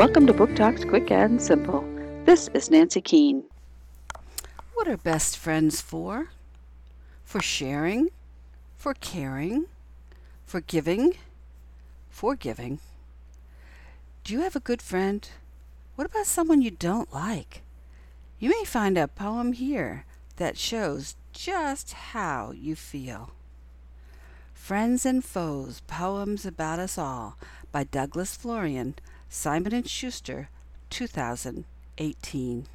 Welcome to Book Talks Quick and Simple. This is Nancy Keene. What are best friends for? For sharing, for caring, for giving, for giving. Do you have a good friend? What about someone you don't like? You may find a poem here that shows just how you feel. Friends and Foes Poems About Us All by Douglas Florian, Simon & Schuster, 2018.